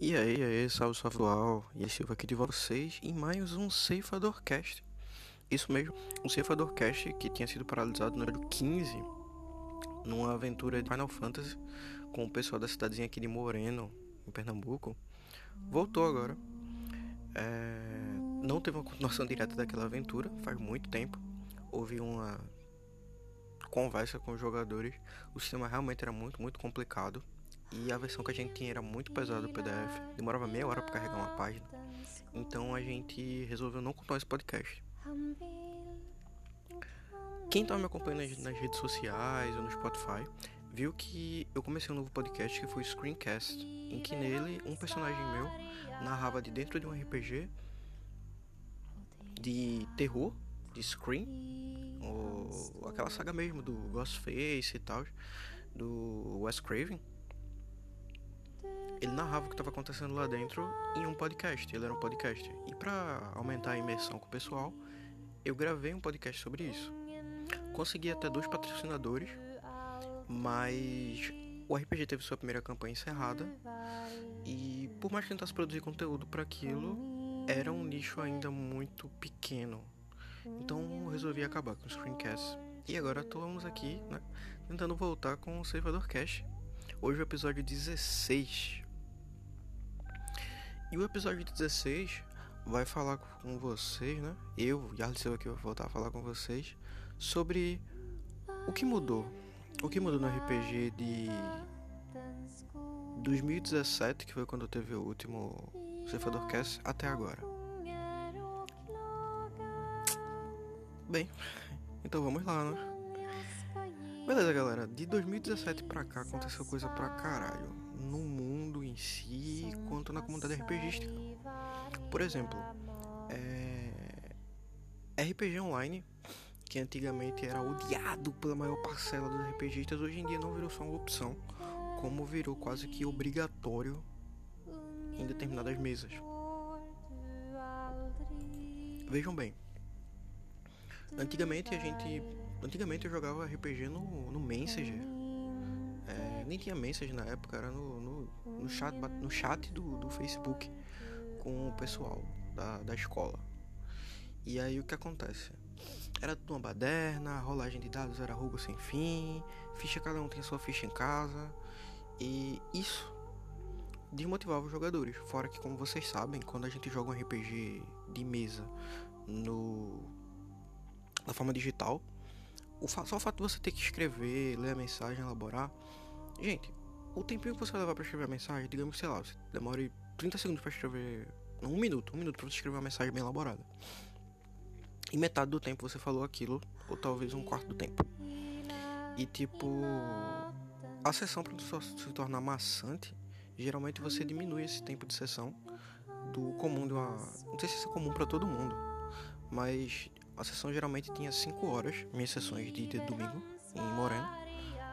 E aí, e aí, salve, salve atual. E Silva aqui de vocês em mais um Ceifador Cast. Isso mesmo, um Ceifador Cast que tinha sido paralisado no número 15 numa aventura de Final Fantasy com o pessoal da cidadezinha aqui de Moreno, em Pernambuco. Voltou agora. É... Não teve uma continuação direta daquela aventura, faz muito tempo. Houve uma conversa com os jogadores. O sistema realmente era muito, muito complicado. E a versão que a gente tinha era muito pesada o PDF, demorava meia hora para carregar uma página. Então a gente resolveu não contar esse podcast. Quem tá me acompanhando nas redes sociais ou no Spotify viu que eu comecei um novo podcast que foi o Screencast, em que nele um personagem meu narrava de dentro de um RPG de terror, de Scream, ou aquela saga mesmo do Ghostface e tal, do Wes Craven ele narrava o que estava acontecendo lá dentro em um podcast. Ele era um podcast. E para aumentar a imersão com o pessoal, eu gravei um podcast sobre isso. Consegui até dois patrocinadores, mas o RPG teve sua primeira campanha encerrada e por mais que tentasse produzir conteúdo para aquilo, era um nicho ainda muito pequeno. Então resolvi acabar com o Screencast. E agora estamos aqui, né, tentando voltar com o Servidor Cash. Hoje é o episódio 16. E o episódio 16 vai falar com vocês, né? Eu, Yarlis Silva aqui, vou voltar a falar com vocês sobre o que mudou. O que mudou no RPG de 2017, que foi quando teve o último Ceifador Cast, até agora. Bem, então vamos lá, né? Beleza, galera. De 2017 pra cá aconteceu coisa pra caralho. No mundo em si, quanto na comunidade RPGística. Por exemplo, é... RPG Online, que antigamente era odiado pela maior parcela dos RPGistas, hoje em dia não virou só uma opção, como virou quase que obrigatório em determinadas mesas. Vejam bem, Antigamente a gente. Antigamente eu jogava RPG no, no Messenger. É, nem tinha Messenger na época, era no, no, no chat, no chat do, do Facebook com o pessoal da, da escola. E aí o que acontece? Era tudo uma baderna, rolagem de dados era roubo sem fim, ficha cada um tinha sua ficha em casa. E isso desmotivava os jogadores. Fora que, como vocês sabem, quando a gente joga um RPG de mesa no da forma digital. O só o fato de você ter que escrever, ler a mensagem, elaborar. Gente, o tempinho que você vai levar para escrever a mensagem, digamos, sei lá, você demore 30 segundos para escrever. Não, um minuto, um minuto para você escrever uma mensagem bem elaborada. E metade do tempo você falou aquilo, ou talvez um quarto do tempo. E tipo, a sessão para se tornar maçante, geralmente você diminui esse tempo de sessão do comum de uma. Não sei se isso é comum para todo mundo, mas a sessão geralmente tinha 5 horas, minhas sessões de, de domingo em Moreno.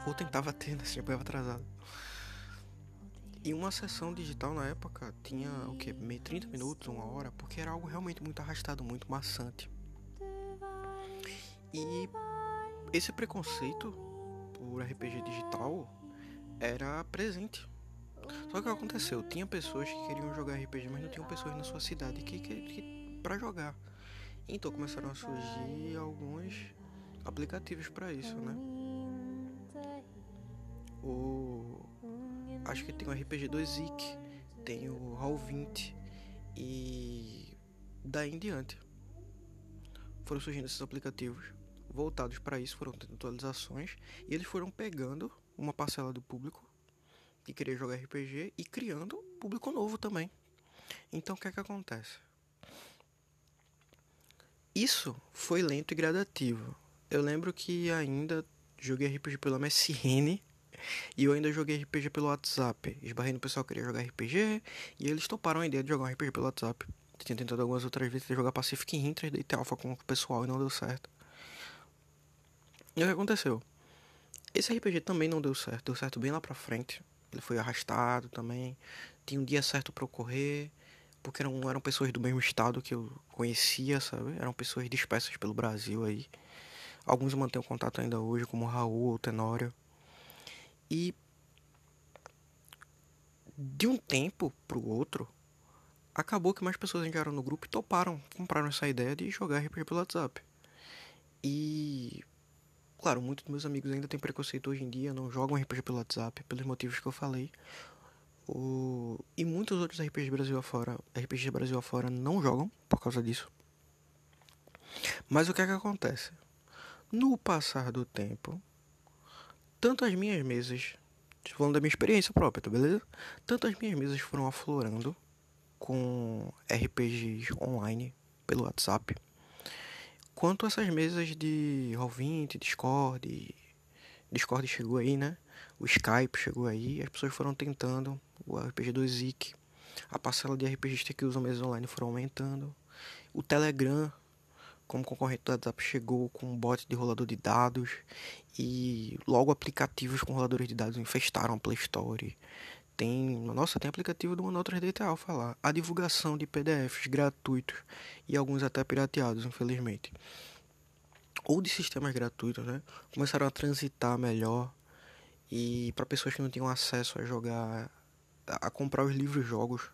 Ou tentava ter, né? Sempre atrasado. E uma sessão digital na época tinha o que? Meio 30 minutos, uma hora, porque era algo realmente muito arrastado, muito maçante. E esse preconceito por RPG digital era presente. Só que o que aconteceu? Tinha pessoas que queriam jogar RPG, mas não tinham pessoas na sua cidade que, que, que para jogar. Então começaram a surgir alguns aplicativos para isso, né? O acho que tem o RPG 2IC, tem o Roll20 e daí em diante foram surgindo esses aplicativos voltados para isso, foram tendo atualizações e eles foram pegando uma parcela do público que queria jogar RPG e criando público novo também. Então o que é que acontece? Isso foi lento e gradativo. Eu lembro que ainda joguei RPG pelo MSN e eu ainda joguei RPG pelo WhatsApp. Esbarrei no pessoal que queria jogar RPG e eles toparam a ideia de jogar um RPG pelo WhatsApp. Tinha tentado algumas outras vezes jogar Pacific Rim 3D e Alpha com o pessoal e não deu certo. E o que aconteceu? Esse RPG também não deu certo, deu certo bem lá pra frente. Ele foi arrastado também. Tinha um dia certo para ocorrer porque não eram pessoas do mesmo estado que eu conhecia, sabe? Eram pessoas dispersas pelo Brasil aí. Alguns mantenho contato ainda hoje, como Raul ou Tenório. E de um tempo pro outro, acabou que mais pessoas entraram no grupo e toparam, compraram essa ideia de jogar RPG pelo WhatsApp. E claro, muitos dos meus amigos ainda têm preconceito hoje em dia, não jogam RPG pelo WhatsApp, pelos motivos que eu falei. O... E muitos outros RPGs Brasil afora, RPGs Brasil afora não jogam por causa disso. Mas o que é que acontece? No passar do tempo, tanto as minhas mesas, falando da minha experiência própria, tá beleza? Tanto as minhas mesas foram aflorando com RPGs online pelo WhatsApp, quanto essas mesas de Roll20, Discord, Discord chegou aí, né? O Skype chegou aí, as pessoas foram tentando, o RPG do Zik, a parcela de RPGs que usam mesas online foram aumentando, o Telegram como concorrente do WhatsApp chegou com um bot de rolador de dados e logo aplicativos com roladores de dados infestaram a Play Store. Tem, nossa, tem aplicativo do Manual 3D Alpha lá. A divulgação de PDFs gratuitos e alguns até pirateados, infelizmente. Ou de sistemas gratuitos, né? Começaram a transitar melhor e para pessoas que não tinham acesso a jogar, a comprar os livros jogos,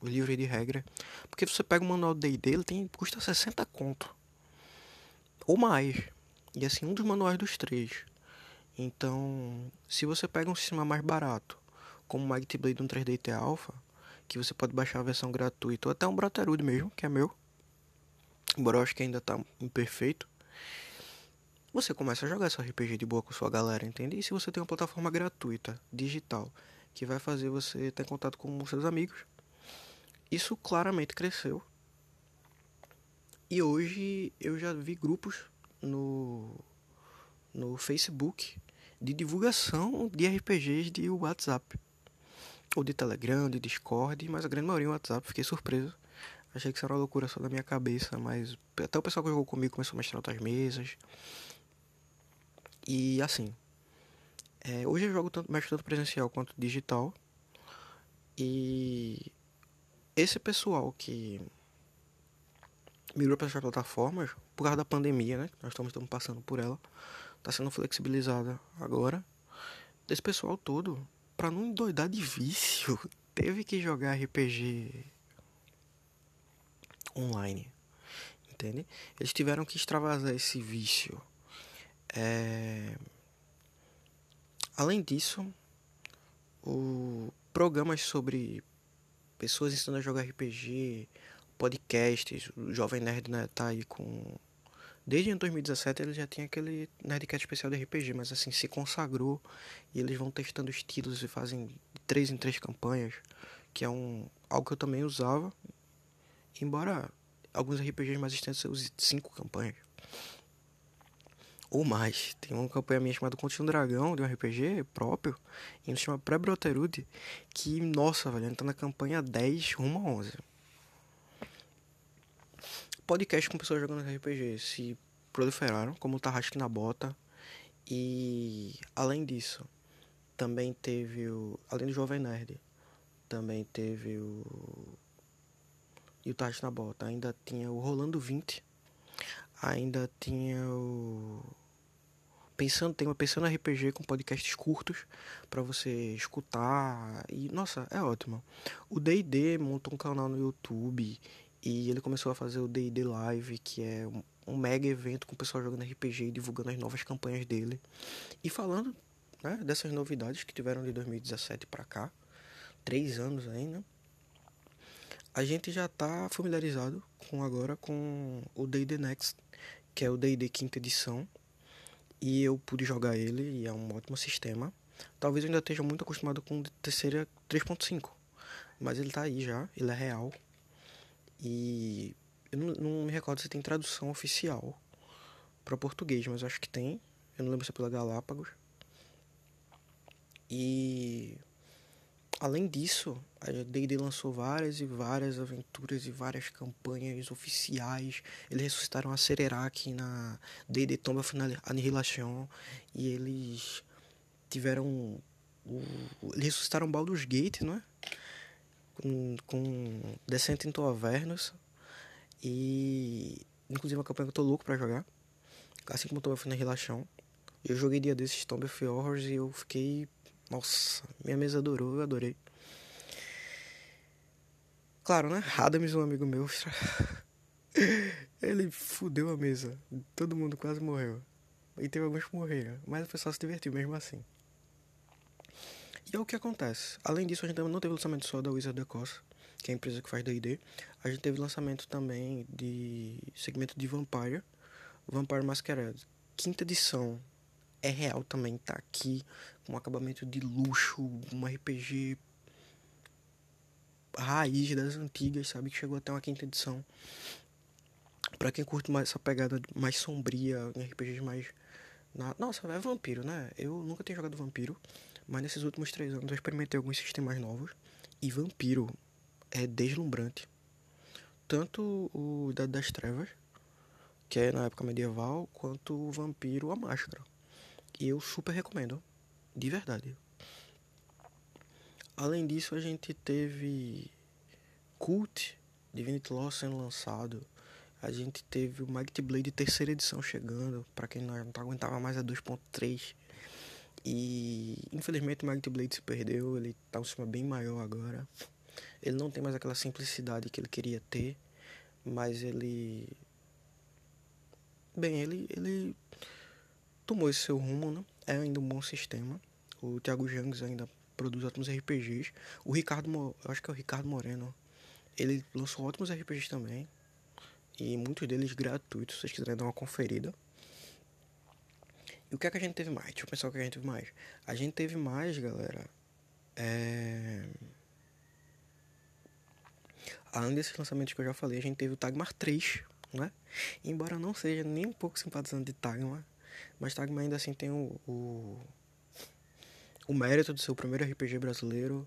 os livros de regra. Porque você pega o manual D&D, ele tem, custa 60 conto ou mais. E assim, um dos manuais dos três. Então, se você pega um sistema mais barato, como o Mighty Blade 1 3D T Alpha, que você pode baixar a versão gratuita, ou até um Brotherhood mesmo, que é meu, embora eu acho que ainda está imperfeito, você começa a jogar esse RPG de boa com sua galera, entende? E se você tem uma plataforma gratuita, digital, que vai fazer você ter contato com seus amigos, isso claramente cresceu e hoje eu já vi grupos no, no Facebook de divulgação de RPGs de WhatsApp. Ou de Telegram, de Discord, mas a grande maioria é WhatsApp. Fiquei surpreso. Achei que isso era uma loucura só da minha cabeça, mas até o pessoal que jogou comigo começou a mexer outras mesas. E assim, é, hoje eu jogo tanto, mexo tanto presencial quanto digital. E esse pessoal que migrou para essas plataformas por causa da pandemia, né? Nós estamos, estamos passando por ela. Está sendo flexibilizada agora. Desse pessoal todo, para não endoidar de vício, teve que jogar RPG online. Entende? Eles tiveram que extravasar esse vício. É... Além disso, o programas sobre pessoas ensinando a jogar RPG, podcasts, o Jovem Nerd né, tá aí com. Desde 2017 ele já tinha aquele Nerdcast especial de RPG, mas assim, se consagrou e eles vão testando estilos e fazem três em três campanhas, que é um algo que eu também usava, embora alguns RPGs mais extensos eu use cinco campanhas. Ou mais. Tem uma campanha minha chamada Conte um Dragão, de um RPG próprio, e chama Pré-Broterude, que, nossa, velho, tá na campanha 10 rumo a 11 podcast com pessoas jogando RPG se proliferaram, como o Tarrasque na Bota. E além disso, também teve o. Além do Jovem Nerd, também teve o. E o Tarrasque na Bota. Ainda tinha o Rolando 20. Ainda tinha o. Pensando, tem uma Pensando RPG com podcasts curtos para você escutar. E nossa, é ótimo. O DD montou um canal no YouTube e ele começou a fazer o D&D Live, que é um, um, mega evento com o pessoal jogando RPG e divulgando as novas campanhas dele. E falando né, dessas novidades que tiveram de 2017 para cá, três anos ainda, a gente já está familiarizado com agora com o D&D Next, que é o D&D quinta edição, e eu pude jogar ele e é um ótimo sistema. Talvez eu ainda esteja muito acostumado com terceira 3.5, mas ele está aí já, ele é real, e eu não, não me recordo se tem tradução oficial para português, mas acho que tem. Eu não lembro se é pela Galápagos. E além disso, a D&D lançou várias e várias aventuras e várias campanhas oficiais. Eles ressuscitaram a Cererac na D&D Tomb of Annihilation e eles tiveram eles ressuscitaram Baldur's Gate, não é? com, com Descent into Avernus. E inclusive uma campanha que eu tô louco pra jogar. Assim como tô na Relaxão. Eu joguei dia desses Tomb of Horrors e eu fiquei. Nossa, minha mesa adorou, eu adorei. Claro, né? Adams, um amigo meu, ele fudeu a mesa. Todo mundo quase morreu. E teve alguns que morreram. Mas o pessoal se divertiu mesmo assim. E é o que acontece. Além disso, a gente não teve lançamento só da Wizard the Coast, que é a empresa que faz D&D. A gente teve lançamento também de segmento de Vampire, Vampire Masquerade. Quinta edição é real também, tá aqui com um acabamento de luxo, um RPG raiz das antigas, sabe? Que chegou até uma quinta edição. Pra quem curte mais essa pegada mais sombria, RPGs mais. Na... Nossa, é vampiro, né? Eu nunca tinha jogado vampiro, mas nesses últimos três anos eu experimentei alguns sistemas novos. E vampiro é deslumbrante. Tanto o Idade das Trevas, que é na época medieval, quanto o Vampiro a Máscara. Eu super recomendo, de verdade. Além disso, a gente teve Cult, Divinity Lost sendo lançado. A gente teve o Mighty Blade terceira edição chegando, para quem não aguentava mais a 2.3. E infelizmente o Mighty Blade se perdeu, ele tá um sistema bem maior agora. Ele não tem mais aquela simplicidade que ele queria ter, mas ele bem, ele ele tomou esse seu rumo, né? É ainda um bom sistema. O Thiago Jangs ainda produz ótimos RPGs. O Ricardo, acho que é o Ricardo Moreno, ele lançou ótimos RPGs também. E muitos deles gratuitos, se vocês quiserem dar uma conferida. E o que é que a gente teve mais? Deixa eu pensar o que a gente teve mais. A gente teve mais, galera. É... Além desses lançamentos que eu já falei, a gente teve o Tagmar 3, né? Embora não seja nem um pouco simpatizante de Tagmar, mas Tagmar ainda assim tem o, o o mérito de ser o primeiro RPG brasileiro,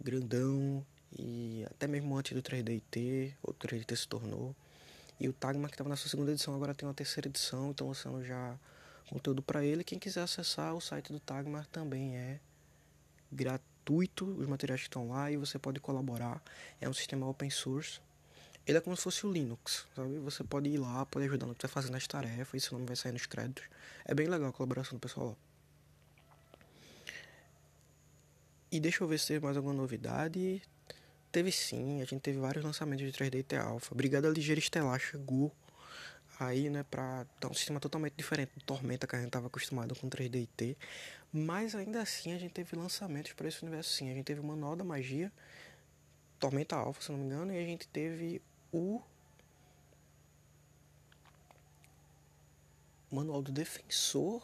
grandão, e até mesmo antes do 3DT, o 3DT se tornou. E o Tagma, que estava na sua segunda edição, agora tem uma terceira edição, então lançando já conteúdo para ele. Quem quiser acessar o site do Tagmar também é gratuito, os materiais que estão lá e você pode colaborar. É um sistema open source. Ele é como se fosse o Linux, sabe? Você pode ir lá, pode ajudar no que você tá fazendo as tarefas, e seu nome vai sair nos créditos. É bem legal a colaboração do pessoal lá. E deixa eu ver se teve mais alguma novidade. Teve sim, a gente teve vários lançamentos de 3D T Alpha. Brigada Ligeira Estelar chegou aí, né, pra dar um sistema totalmente diferente do Tormenta que a gente tava acostumado com 3D T. Mas ainda assim a gente teve lançamentos para esse universo sim. A gente teve o Manual da Magia, Tormenta Alpha, se não me engano, e a gente teve o Manual do Defensor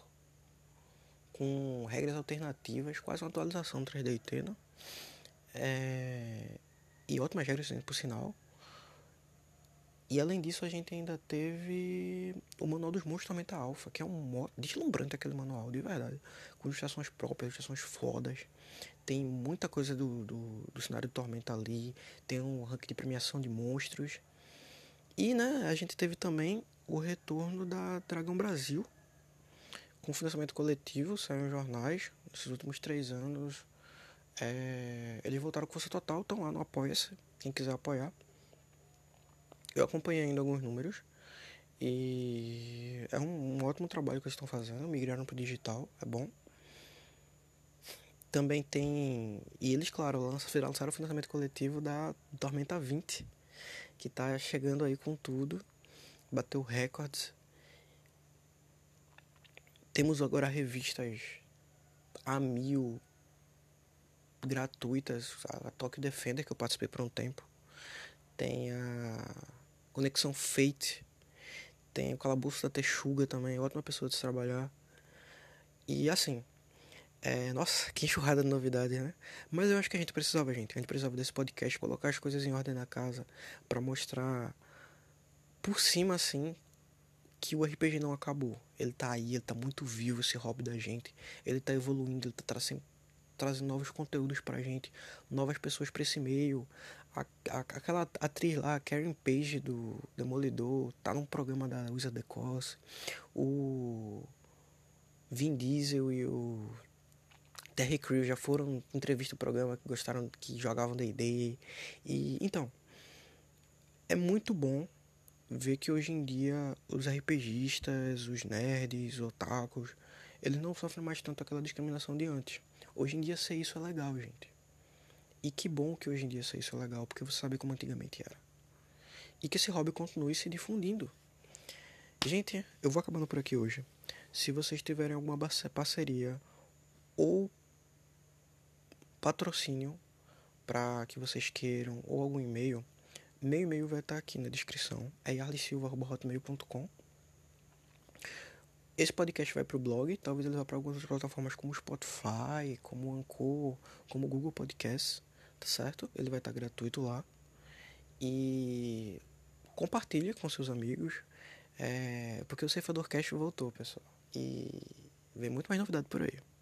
com regras alternativas, quase uma atualização do 3DT, né? É... E ótimas regras, por sinal. E além disso, a gente ainda teve o Manual dos Monstros Tormenta Alpha, que é um deslumbrante aquele manual, de verdade. Com ilustrações próprias, ilustrações fodas. Tem muita coisa do, do, do cenário de Tormenta ali. Tem um ranking de premiação de monstros. E, né, a gente teve também o retorno da Dragão Brasil, com financiamento coletivo, saiu em jornais nesses últimos três anos. É, eles voltaram com força total, estão lá no Apoia-se, quem quiser apoiar. Eu acompanhei ainda alguns números e é um, um ótimo trabalho que eles estão fazendo, migraram para o digital, é bom. Também tem. E eles, claro, lançaram, o financiamento coletivo da Tormenta 20, que está chegando aí com tudo, bateu recordes temos agora revistas a mil gratuitas, a Tokyo Defender que eu participei por um tempo. Tem a Conexão Fate. Tem o Calabouço da Texuga também, ótima pessoa de se trabalhar. E assim, é, nossa, que enxurrada de novidades, né? Mas eu acho que a gente precisava, gente. A gente precisava desse podcast, colocar as coisas em ordem na casa para mostrar por cima, assim, que o RPG não acabou. Ele tá aí, ele tá muito vivo, esse hobby da gente. Ele tá evoluindo, ele tá trazendo, trazendo novos conteúdos pra gente, novas pessoas pra esse meio. A, a, aquela atriz lá, Karen Page do Demolidor, tá num programa da the Coast. O Vin Diesel e o Terry Crew já foram entrevista o programa que gostaram que jogavam D&D. E então é muito bom ver que hoje em dia os RPGistas, os nerds, os otakus, eles não sofrem mais tanto aquela discriminação de antes. Hoje em dia ser isso é legal, gente. E que bom que hoje em dia isso é legal, porque você sabe como antigamente era. E que esse hobby continue se difundindo. Gente, eu vou acabando por aqui hoje. Se vocês tiverem alguma parceria ou patrocínio para que vocês queiram ou algum e-mail, meu e-mail vai estar aqui na descrição. É yarlisilva.hotmail.com Esse podcast vai para o blog, talvez ele vá para algumas plataformas como Spotify, como Anchor, como Google Podcasts, tá certo? Ele vai estar gratuito lá. E compartilhe com seus amigos, é, porque o Ceifador Cast voltou, pessoal. E vem muito mais novidade por aí.